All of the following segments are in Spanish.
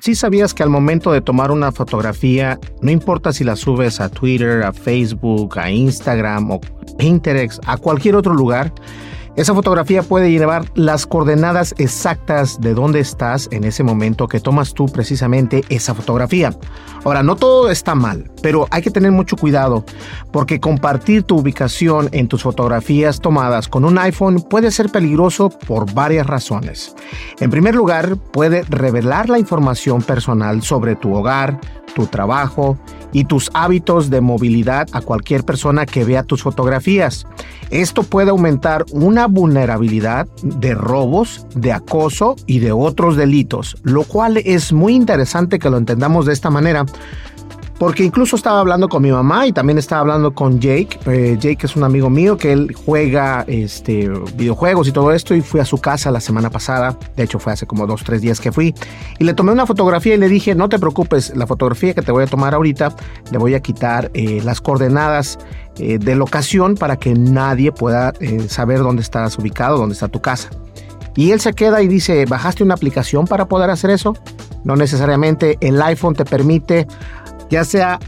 ¿Sí sabías que al momento de tomar una fotografía, no importa si la subes a Twitter, a Facebook, a Instagram o Pinterest, a cualquier otro lugar, esa fotografía puede llevar las coordenadas exactas de dónde estás en ese momento que tomas tú precisamente esa fotografía. Ahora, no todo está mal, pero hay que tener mucho cuidado porque compartir tu ubicación en tus fotografías tomadas con un iPhone puede ser peligroso por varias razones. En primer lugar, puede revelar la información personal sobre tu hogar, tu trabajo y tus hábitos de movilidad a cualquier persona que vea tus fotografías. Esto puede aumentar una vulnerabilidad de robos, de acoso y de otros delitos, lo cual es muy interesante que lo entendamos de esta manera porque incluso estaba hablando con mi mamá y también estaba hablando con Jake. Eh, Jake es un amigo mío que él juega este, videojuegos y todo esto y fui a su casa la semana pasada. De hecho fue hace como dos, tres días que fui. Y le tomé una fotografía y le dije, no te preocupes, la fotografía que te voy a tomar ahorita, le voy a quitar eh, las coordenadas eh, de locación para que nadie pueda saber dónde estás ubicado, dónde está tu casa. Y él se queda y dice, ¿bajaste una aplicación para poder hacer eso? No necesariamente el iPhone te permite ya sea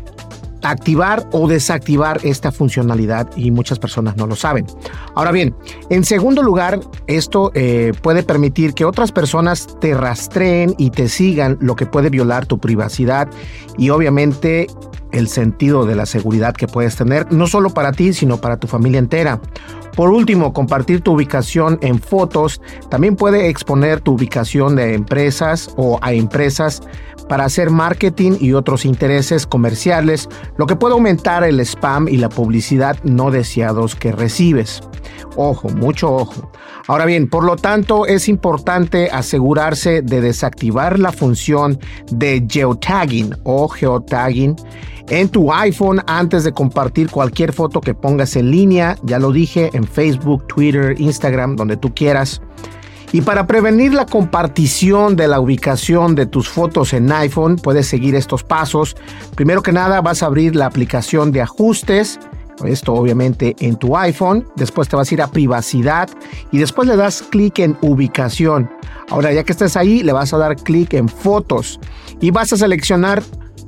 activar o desactivar esta funcionalidad y muchas personas no lo saben. Ahora bien, en segundo lugar, esto eh, puede permitir que otras personas te rastreen y te sigan, lo que puede violar tu privacidad y obviamente el sentido de la seguridad que puedes tener, no solo para ti, sino para tu familia entera. Por último, compartir tu ubicación en fotos también puede exponer tu ubicación de empresas o a empresas para hacer marketing y otros intereses comerciales, lo que puede aumentar el spam y la publicidad no deseados que recibes. Ojo, mucho ojo. Ahora bien, por lo tanto, es importante asegurarse de desactivar la función de geotagging o geotagging en tu iPhone antes de compartir cualquier foto que pongas en línea. Ya lo dije en Facebook, Twitter, Instagram, donde tú quieras. Y para prevenir la compartición de la ubicación de tus fotos en iPhone, puedes seguir estos pasos. Primero que nada, vas a abrir la aplicación de ajustes. Esto obviamente en tu iPhone. Después te vas a ir a privacidad y después le das clic en ubicación. Ahora ya que estés ahí, le vas a dar clic en fotos y vas a seleccionar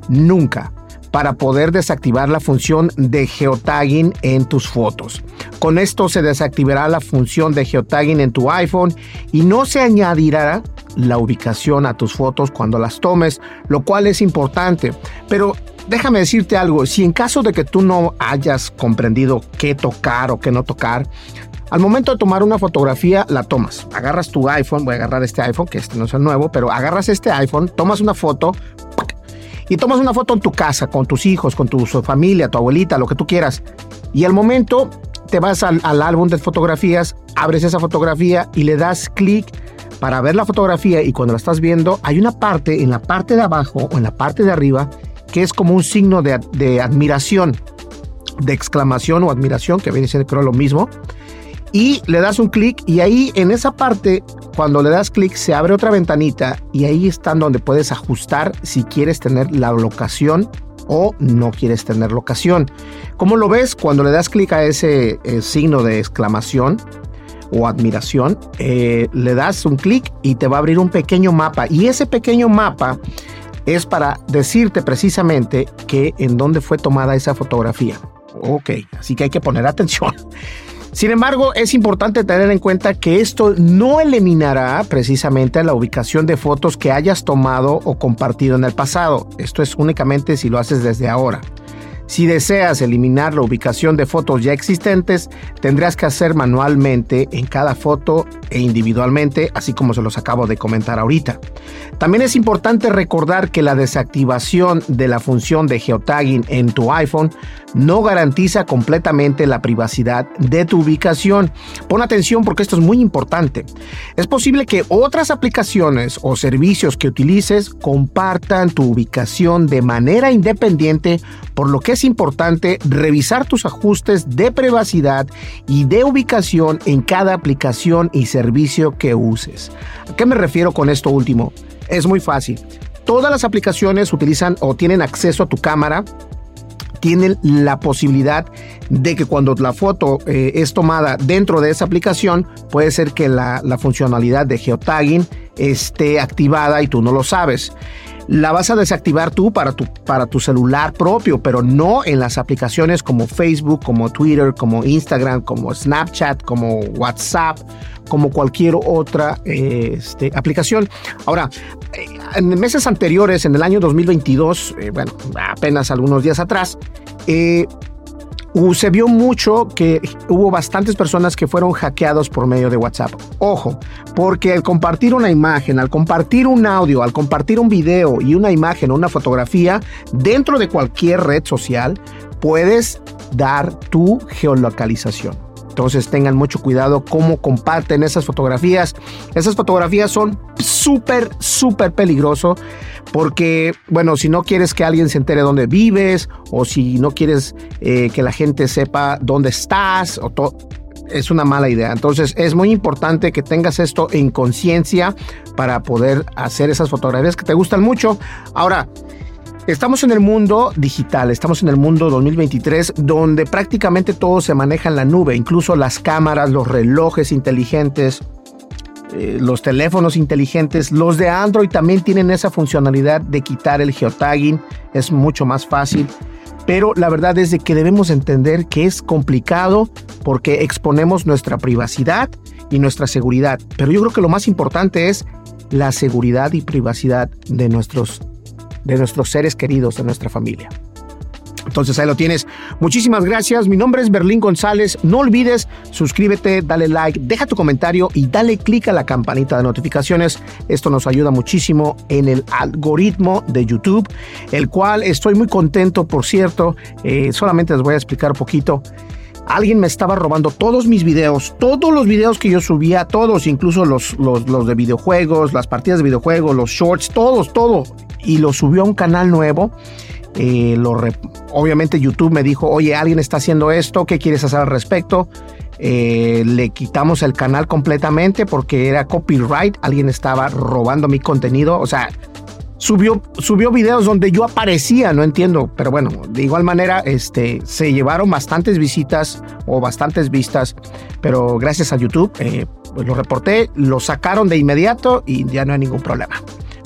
nunca para poder desactivar la función de geotagging en tus fotos. Con esto se desactivará la función de geotagging en tu iPhone y no se añadirá la ubicación a tus fotos cuando las tomes, lo cual es importante. Pero déjame decirte algo, si en caso de que tú no hayas comprendido qué tocar o qué no tocar, al momento de tomar una fotografía, la tomas. Agarras tu iPhone, voy a agarrar este iPhone, que este no es el nuevo, pero agarras este iPhone, tomas una foto, y tomas una foto en tu casa, con tus hijos, con tu familia, tu abuelita, lo que tú quieras. Y al momento te vas al, álbum de fotografías, abres esa fotografía y le das clic para ver la fotografía y cuando la estás viendo hay una parte en la parte de abajo o en la parte de arriba que es como un signo de, admiración, de exclamación o admiración, que viene siendo creo lo mismo y le das un clic y ahí en esa parte, cuando le das clic, se abre otra ventanita y ahí están donde puedes ajustar si quieres tener la locación o no quieres tener locación. ¿Cómo lo ves? Cuando le das clic a ese eh, signo de exclamación, o admiración, eh, le das un clic y te va a abrir un pequeño mapa. Y ese pequeño mapa es para decirte precisamente que en dónde fue tomada esa fotografía. Ok, así que hay que poner atención. Sin embargo, es importante tener en cuenta que esto no eliminará precisamente la ubicación de fotos que hayas tomado o compartido en el pasado. Esto es únicamente si lo haces desde ahora. Si deseas eliminar la ubicación de fotos ya existentes, tendrás que hacer manualmente en cada foto e individualmente, así como se los acabo de comentar ahorita. También es importante recordar que la desactivación de la función de geotagging en tu iPhone no garantiza completamente la privacidad de tu ubicación. Pon atención porque esto es muy importante. Es posible que otras aplicaciones o servicios que utilices compartan tu ubicación de manera independiente, por lo que es importante revisar tus ajustes de privacidad y de ubicación en cada aplicación y servicio que uses. ¿A qué me refiero con esto último? Es muy fácil. Todas las aplicaciones utilizan o tienen acceso a tu cámara, tienen la posibilidad de que cuando la foto eh, es tomada dentro de esa aplicación, puede ser que la, la funcionalidad de geotagging esté activada y tú no lo sabes la vas a desactivar tú para tu, para tu celular propio, pero no en las aplicaciones como Facebook, como Twitter, como Instagram, como Snapchat, como WhatsApp, como cualquier otra este, aplicación. Ahora, eh, en meses anteriores, en el año 2022, eh, bueno, apenas algunos días atrás, eh, se vio mucho que hubo bastantes personas que fueron hackeados por medio de WhatsApp. Ojo, porque al compartir una imagen, al compartir un audio, al compartir un video y una imagen o una fotografía dentro de cualquier red social, puedes dar tu geolocalización. Entonces tengan mucho cuidado cómo comparten esas fotografías. Esas fotografías son súper, súper peligroso porque, bueno, si no quieres que alguien se entere dónde vives o si no quieres eh, que la gente sepa dónde estás o es una mala idea. Entonces es muy importante que tengas esto en conciencia para poder hacer esas fotografías que te gustan mucho. Ahora, Estamos en el mundo digital, estamos en el mundo 2023 donde prácticamente todo se maneja en la nube, incluso las cámaras, los relojes inteligentes, eh, los teléfonos inteligentes, los de Android también tienen esa funcionalidad de quitar el geotagging, es mucho más fácil. Pero la verdad es de que debemos entender que es complicado porque exponemos nuestra privacidad y nuestra seguridad. Pero yo creo que lo más importante es la seguridad y privacidad de nuestros de nuestros seres queridos, de nuestra familia. Entonces ahí lo tienes. Muchísimas gracias. Mi nombre es Berlín González. No olvides, suscríbete, dale like, deja tu comentario y dale clic a la campanita de notificaciones. Esto nos ayuda muchísimo en el algoritmo de YouTube, el cual estoy muy contento, por cierto. Eh, solamente les voy a explicar un poquito. Alguien me estaba robando todos mis videos, todos los videos que yo subía, todos, incluso los, los, los de videojuegos, las partidas de videojuegos, los shorts, todos, todo y lo subió a un canal nuevo. Eh, lo obviamente YouTube me dijo, oye, alguien está haciendo esto, ¿qué quieres hacer al respecto? Eh, le quitamos el canal completamente porque era copyright, alguien estaba robando mi contenido, o sea, subió, subió videos donde yo aparecía, no entiendo, pero bueno, de igual manera, este, se llevaron bastantes visitas o bastantes vistas, pero gracias a YouTube, eh, pues lo reporté, lo sacaron de inmediato y ya no hay ningún problema.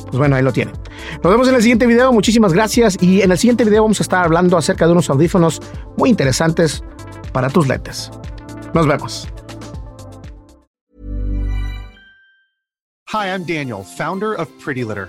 Pues bueno, ahí lo tienen. Nos vemos en el siguiente video. Muchísimas gracias. Y en el siguiente video vamos a estar hablando acerca de unos audífonos muy interesantes para tus lentes. Nos vemos. Hi, I'm Daniel, founder of Pretty Litter.